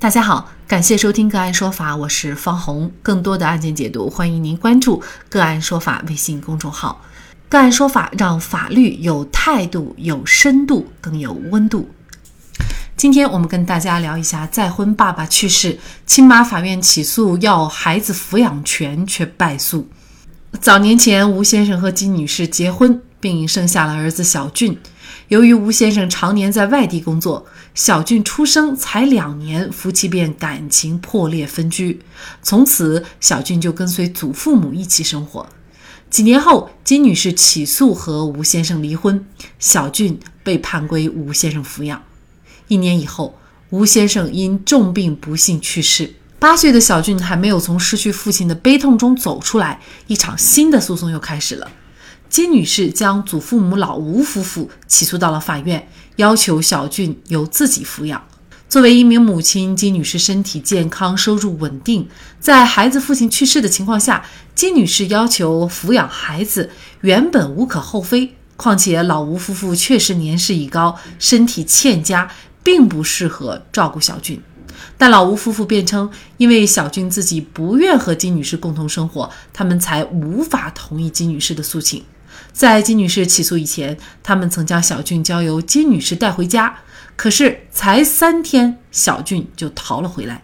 大家好，感谢收听个案说法，我是方红。更多的案件解读，欢迎您关注个案说法微信公众号。个案说法让法律有态度、有深度、更有温度。今天我们跟大家聊一下，再婚爸爸去世，亲妈法院起诉要孩子抚养权却败诉。早年前，吴先生和金女士结婚，并生下了儿子小俊。由于吴先生常年在外地工作，小俊出生才两年，夫妻便感情破裂分居。从此，小俊就跟随祖父母一起生活。几年后，金女士起诉和吴先生离婚，小俊被判归吴先生抚养。一年以后，吴先生因重病不幸去世。八岁的小俊还没有从失去父亲的悲痛中走出来，一场新的诉讼又开始了。金女士将祖父母老吴夫妇起诉到了法院，要求小俊由自己抚养。作为一名母亲，金女士身体健康，收入稳定。在孩子父亲去世的情况下，金女士要求抚养孩子，原本无可厚非。况且老吴夫妇确实年事已高，身体欠佳，并不适合照顾小俊。但老吴夫妇辩称，因为小俊自己不愿和金女士共同生活，他们才无法同意金女士的诉请。在金女士起诉以前，他们曾将小俊交由金女士带回家，可是才三天，小俊就逃了回来。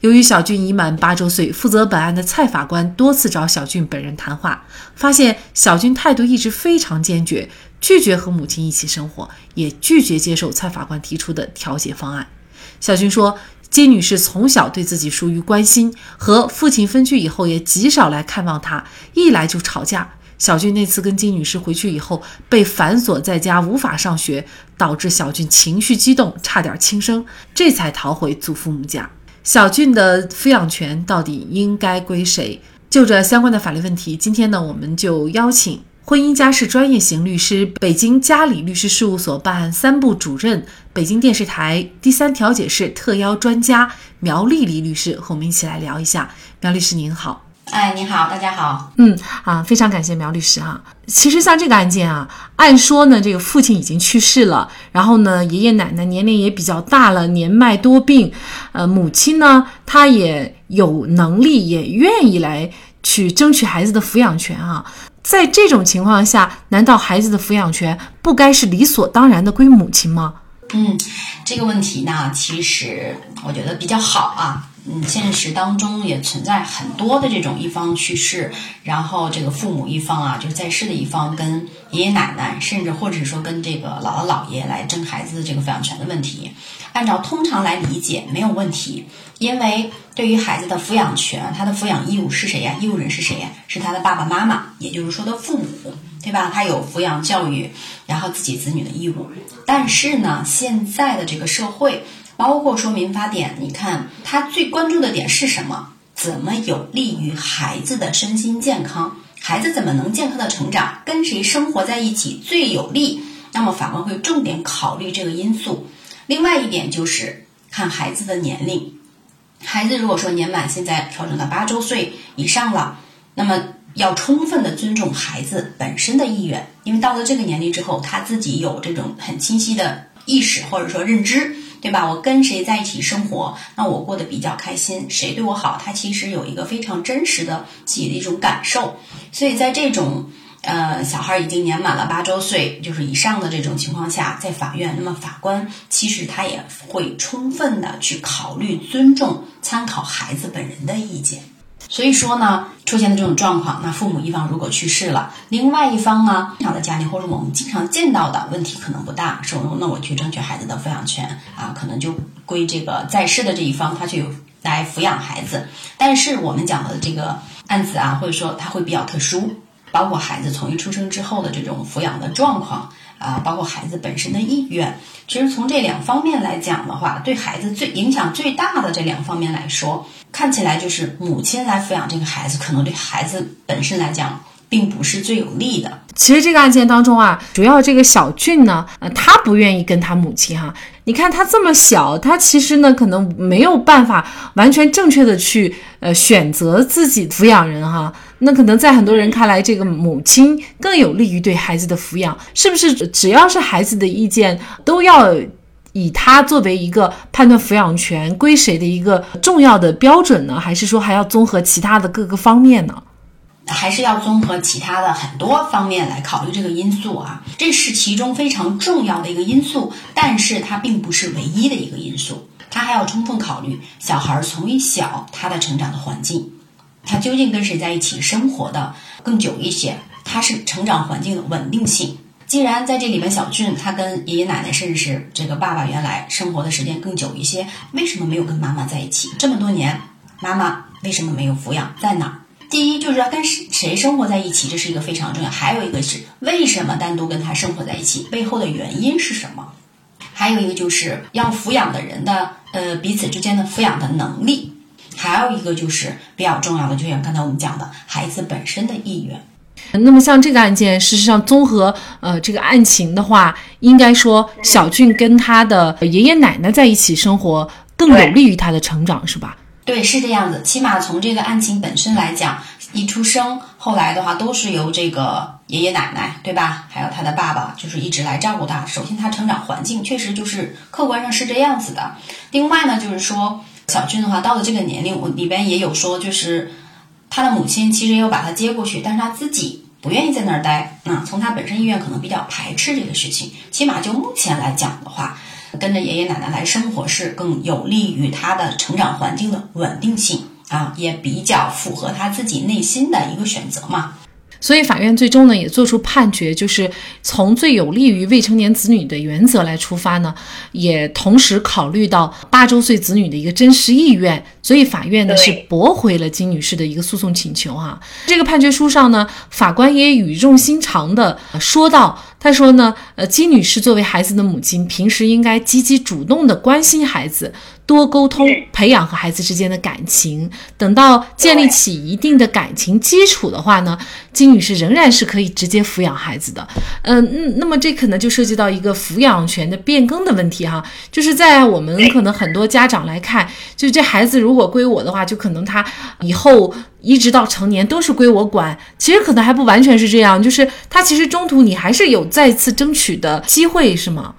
由于小俊已满八周岁，负责本案的蔡法官多次找小俊本人谈话，发现小俊态度一直非常坚决，拒绝和母亲一起生活，也拒绝接受蔡法官提出的调解方案。小俊说，金女士从小对自己疏于关心，和父亲分居以后也极少来看望他，一来就吵架。小俊那次跟金女士回去以后，被反锁在家，无法上学，导致小俊情绪激动，差点轻生，这才逃回祖父母家。小俊的抚养权到底应该归谁？就这相关的法律问题，今天呢，我们就邀请婚姻家事专业型律师、北京嘉里律师事务所办案三部主任、北京电视台第三调解室特邀专家苗丽丽律师和我们一起来聊一下。苗律师您好。哎，你好，大家好。嗯啊，非常感谢苗律师哈。其实像这个案件啊，按说呢，这个父亲已经去世了，然后呢，爷爷奶奶年龄也比较大了，年迈多病，呃，母亲呢，她也有能力，也愿意来去争取孩子的抚养权啊。在这种情况下，难道孩子的抚养权不该是理所当然的归母亲吗？嗯，这个问题呢，其实我觉得比较好啊。嗯，现实当中也存在很多的这种一方去世，然后这个父母一方啊，就是在世的一方跟爷爷奶奶，甚至或者说跟这个姥姥姥爷来争孩子的这个抚养权的问题。按照通常来理解没有问题，因为对于孩子的抚养权，他的抚养义务是谁呀？义务人是谁呀？是他的爸爸妈妈，也就是说的父母，对吧？他有抚养教育，然后自己子女的义务。但是呢，现在的这个社会。包括说民法典，你看他最关注的点是什么？怎么有利于孩子的身心健康？孩子怎么能健康的成长？跟谁生活在一起最有利？那么法官会重点考虑这个因素。另外一点就是看孩子的年龄，孩子如果说年满现在调整到八周岁以上了，那么要充分的尊重孩子本身的意愿，因为到了这个年龄之后，他自己有这种很清晰的意识或者说认知。对吧？我跟谁在一起生活，那我过得比较开心，谁对我好，他其实有一个非常真实的自己的一种感受。所以在这种呃小孩已经年满了八周岁就是以上的这种情况下，在法院，那么法官其实他也会充分的去考虑、尊重、参考孩子本人的意见。所以说呢，出现的这种状况，那父母一方如果去世了，另外一方呢，正常的家庭或者我们经常见到的问题可能不大，说那我去争取孩子的抚养权啊，可能就归这个在世的这一方他去来抚养孩子。但是我们讲的这个案子啊，或者说它会比较特殊，包括孩子从一出生之后的这种抚养的状况啊，包括孩子本身的意愿。其实从这两方面来讲的话，对孩子最影响最大的这两方面来说。看起来就是母亲来抚养这个孩子，可能对孩子本身来讲，并不是最有利的。其实这个案件当中啊，主要这个小俊呢，呃，他不愿意跟他母亲哈。你看他这么小，他其实呢，可能没有办法完全正确的去呃选择自己抚养人哈。那可能在很多人看来，这个母亲更有利于对孩子的抚养，是不是？只要是孩子的意见，都要以他作为一个判断抚养权归谁的一个重要的标准呢？还是说还要综合其他的各个方面呢？还是要综合其他的很多方面来考虑这个因素啊，这是其中非常重要的一个因素，但是它并不是唯一的一个因素，它还要充分考虑小孩从小他的成长的环境，他究竟跟谁在一起生活的更久一些，他是成长环境的稳定性。既然在这里面，小俊他跟爷爷奶奶甚至是这个爸爸原来生活的时间更久一些，为什么没有跟妈妈在一起这么多年？妈妈为什么没有抚养？在哪儿？第一就是要跟谁生活在一起，这是一个非常重要。还有一个是为什么单独跟他生活在一起，背后的原因是什么？还有一个就是要抚养的人的呃彼此之间的抚养的能力。还有一个就是比较重要的，就像刚才我们讲的，孩子本身的意愿。那么像这个案件，事实上综合呃这个案情的话，应该说小俊跟他的爷爷奶奶在一起生活更有利于他的成长，是吧？对，是这样子。起码从这个案情本身来讲，一出生后来的话，都是由这个爷爷奶奶，对吧？还有他的爸爸，就是一直来照顾他。首先，他成长环境确实就是客观上是这样子的。另外呢，就是说小俊的话，到了这个年龄，我里边也有说，就是。他的母亲其实也有把他接过去，但是他自己不愿意在那儿待。那从他本身意愿可能比较排斥这个事情。起码就目前来讲的话，跟着爷爷奶奶来生活是更有利于他的成长环境的稳定性啊，也比较符合他自己内心的一个选择嘛。所以法院最终呢也做出判决，就是从最有利于未成年子女的原则来出发呢，也同时考虑到八周岁子女的一个真实意愿，所以法院呢是驳回了金女士的一个诉讼请求哈。这个判决书上呢，法官也语重心长的说到。他说呢，呃，金女士作为孩子的母亲，平时应该积极主动的关心孩子，多沟通，培养和孩子之间的感情。等到建立起一定的感情基础的话呢，金女士仍然是可以直接抚养孩子的。嗯嗯，那么这可能就涉及到一个抚养权的变更的问题哈，就是在我们可能很多家长来看，就这孩子如果归我的话，就可能他以后。一直到成年都是归我管，其实可能还不完全是这样，就是他其实中途你还是有再次争取的机会，是吗？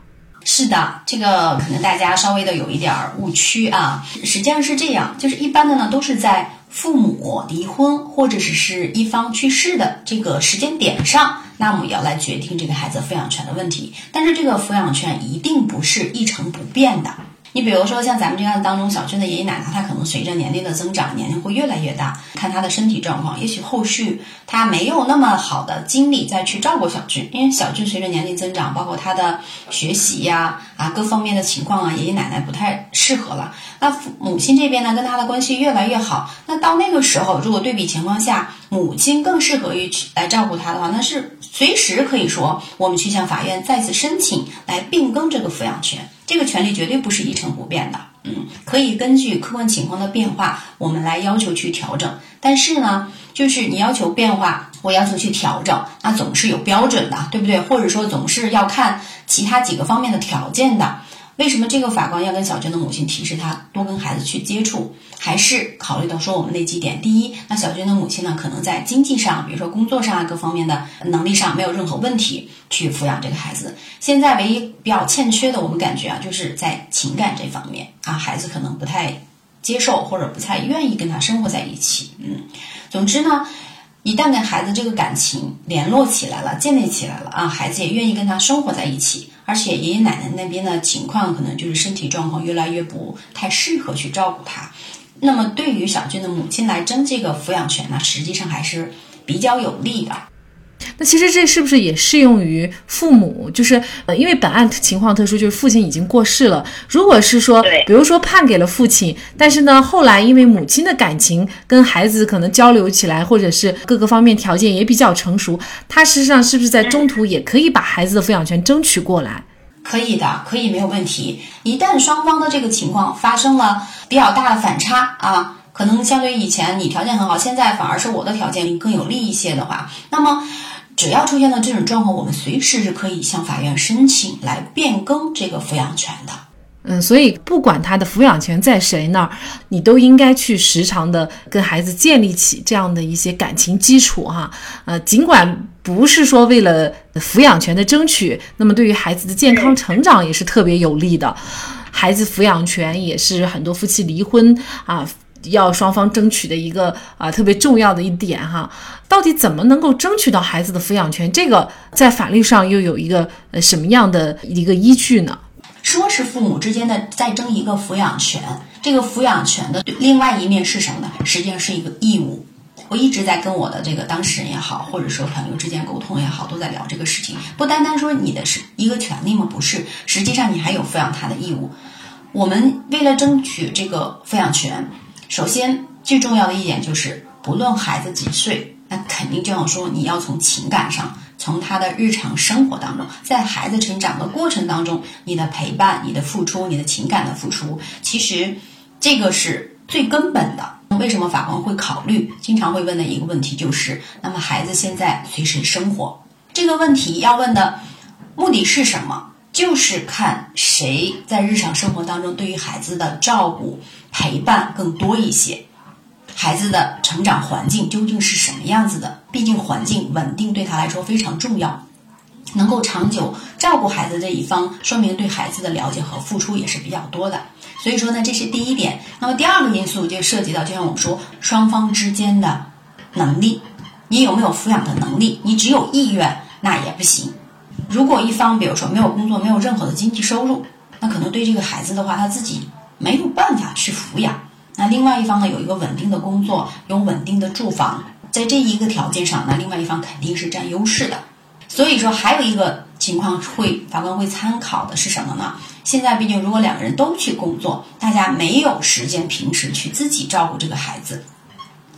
是的，这个可能大家稍微的有一点误区啊。实际上是这样，就是一般的呢都是在父母离婚或者是是一方去世的这个时间点上，那么要来决定这个孩子抚养权的问题。但是这个抚养权一定不是一成不变的。你比如说，像咱们这个案子当中，小俊的爷爷奶奶，他可能随着年龄的增长，年龄会越来越大，看他的身体状况，也许后续他没有那么好的精力再去照顾小俊，因为小俊随着年龄增长，包括他的学习呀啊各方面的情况啊，爷爷奶奶不太适合了。那母亲这边呢，跟他的关系越来越好，那到那个时候，如果对比情况下，母亲更适合于去来照顾他的话，那是随时可以说，我们去向法院再次申请来变更这个抚养权。这个权利绝对不是一成不变的，嗯，可以根据客观情况的变化，我们来要求去调整。但是呢，就是你要求变化，我要求去调整，那总是有标准的，对不对？或者说总是要看其他几个方面的条件的。为什么这个法官要跟小娟的母亲提示他多跟孩子去接触？还是考虑到说我们那几点：第一，那小娟的母亲呢，可能在经济上，比如说工作上啊各方面的能力上没有任何问题，去抚养这个孩子。现在唯一比较欠缺的，我们感觉啊，就是在情感这方面啊，孩子可能不太接受或者不太愿意跟他生活在一起。嗯，总之呢。一旦跟孩子这个感情联络起来了，建立起来了啊，孩子也愿意跟他生活在一起，而且爷爷奶奶那边的情况可能就是身体状况越来越不太适合去照顾他，那么对于小俊的母亲来争这个抚养权呢，实际上还是比较有利的。那其实这是不是也适用于父母？就是呃，因为本案情况特殊，就是父亲已经过世了。如果是说，比如说判给了父亲，但是呢，后来因为母亲的感情跟孩子可能交流起来，或者是各个方面条件也比较成熟，他实际上是不是在中途也可以把孩子的抚养权争取过来？可以的，可以没有问题。一旦双方的这个情况发生了比较大的反差啊，可能相对于以前你条件很好，现在反而是我的条件更有利一些的话，那么。只要出现了这种状况，我们随时是可以向法院申请来变更这个抚养权的。嗯，所以不管他的抚养权在谁那儿，你都应该去时常的跟孩子建立起这样的一些感情基础哈。呃，尽管不是说为了抚养权的争取，那么对于孩子的健康成长也是特别有利的。孩子抚养权也是很多夫妻离婚啊。要双方争取的一个啊特别重要的一点哈，到底怎么能够争取到孩子的抚养权？这个在法律上又有一个呃什么样的一个依据呢？说是父母之间的在争一个抚养权，这个抚养权的另外一面是什么呢？实际上是一个义务。我一直在跟我的这个当事人也好，或者说朋友之间沟通也好，都在聊这个事情。不单单说你的是一个权利吗？不是，实际上你还有抚养他的义务。我们为了争取这个抚养权。首先，最重要的一点就是，不论孩子几岁，那肯定就要说，你要从情感上，从他的日常生活当中，在孩子成长的过程当中，你的陪伴、你的付出、你的情感的付出，其实这个是最根本的。为什么法官会考虑？经常会问的一个问题就是，那么孩子现在随谁生活？这个问题要问的目的是什么？就是看谁在日常生活当中对于孩子的照顾。陪伴更多一些，孩子的成长环境究竟是什么样子的？毕竟环境稳定对他来说非常重要，能够长久照顾孩子这一方，说明对孩子的了解和付出也是比较多的。所以说呢，这是第一点。那么第二个因素就涉及到，就像我们说双方之间的能力，你有没有抚养的能力？你只有意愿那也不行。如果一方比如说没有工作，没有任何的经济收入，那可能对这个孩子的话，他自己。没有办法去抚养，那另外一方呢有一个稳定的工作，有稳定的住房，在这一个条件上，那另外一方肯定是占优势的。所以说，还有一个情况会法官会参考的是什么呢？现在毕竟如果两个人都去工作，大家没有时间平时去自己照顾这个孩子，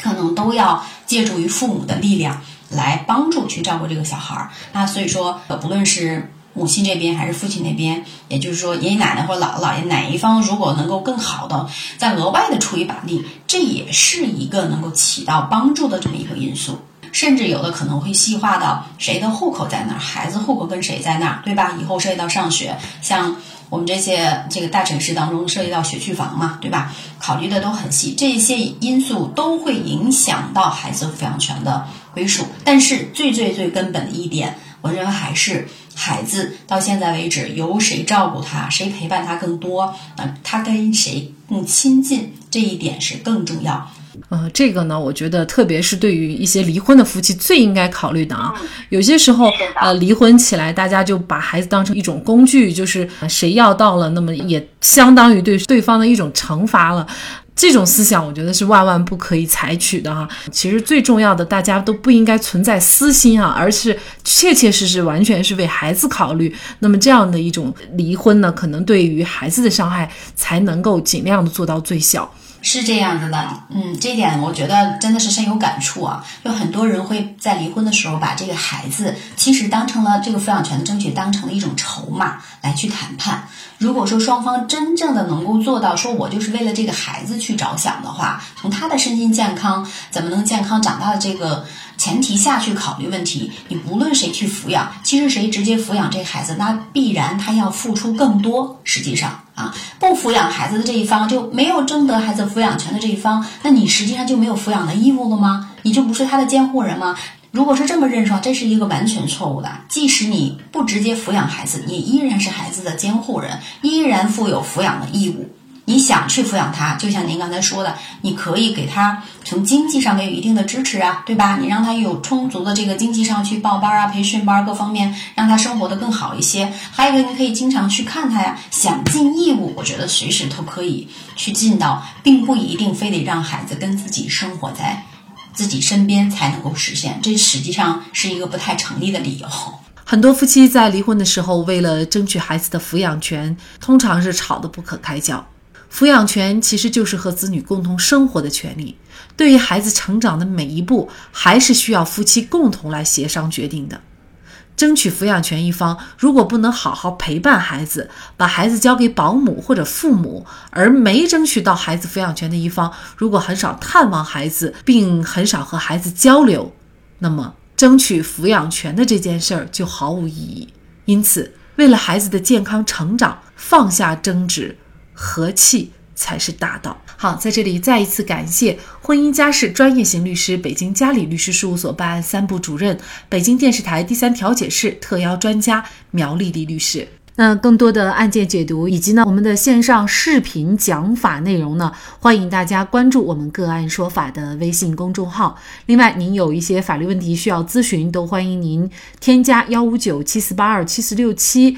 可能都要借助于父母的力量来帮助去照顾这个小孩儿。那所以说，不论是。母亲这边还是父亲那边，也就是说爷爷奶奶或者姥姥姥爷哪一方如果能够更好的再额外的出一把力，这也是一个能够起到帮助的这么一个因素。甚至有的可能会细化到谁的户口在哪儿，孩子户口跟谁在那儿，对吧？以后涉及到上学，像我们这些这个大城市当中涉及到学区房嘛，对吧？考虑的都很细，这些因素都会影响到孩子抚养权的归属。但是最最最根本的一点。我认为还是孩子到现在为止由谁照顾他，谁陪伴他更多，啊，他跟谁更亲近，这一点是更重要。呃，这个呢，我觉得特别是对于一些离婚的夫妻最应该考虑的啊。有些时候，呃，离婚起来，大家就把孩子当成一种工具，就是谁要到了，那么也相当于对对方的一种惩罚了。这种思想，我觉得是万万不可以采取的哈。其实最重要的，大家都不应该存在私心啊，而是切切实实完全是为孩子考虑。那么这样的一种离婚呢，可能对于孩子的伤害才能够尽量的做到最小。是这样子的，嗯，这点我觉得真的是深有感触啊。有很多人会在离婚的时候把这个孩子其实当成了这个抚养权的争取，当成了一种筹码来去谈判。如果说双方真正的能够做到，说我就是为了这个孩子去着想的话，从他的身心健康怎么能健康长大的这个前提下去考虑问题，你不论谁去抚养，其实谁直接抚养这孩子，那必然他要付出更多。实际上啊，不抚养孩子的这一方就没有征得孩子抚养权的这一方，那你实际上就没有抚养的义务了吗？你就不是他的监护人吗？如果是这么认识，这是一个完全错误的。即使你不直接抚养孩子，你依然是孩子的监护人，依然负有抚养的义务。你想去抚养他，就像您刚才说的，你可以给他从经济上面有一定的支持啊，对吧？你让他有充足的这个经济上去报班啊、培训班各方面，让他生活的更好一些。还有一个，你可以经常去看他呀。想尽义务，我觉得随时都可以去尽到，并不一定非得让孩子跟自己生活在。自己身边才能够实现，这实际上是一个不太成立的理由。很多夫妻在离婚的时候，为了争取孩子的抚养权，通常是吵得不可开交。抚养权其实就是和子女共同生活的权利，对于孩子成长的每一步，还是需要夫妻共同来协商决定的。争取抚养权一方如果不能好好陪伴孩子，把孩子交给保姆或者父母，而没争取到孩子抚养权的一方如果很少探望孩子，并很少和孩子交流，那么争取抚养权的这件事儿就毫无意义。因此，为了孩子的健康成长，放下争执，和气。才是大道。好，在这里再一次感谢婚姻家事专业型律师、北京嘉里律师事务所办案三部主任、北京电视台第三调解室特邀专家苗丽丽律师。那更多的案件解读以及呢我们的线上视频讲法内容呢，欢迎大家关注我们个案说法的微信公众号。另外，您有一些法律问题需要咨询，都欢迎您添加幺五九七四八二七四六七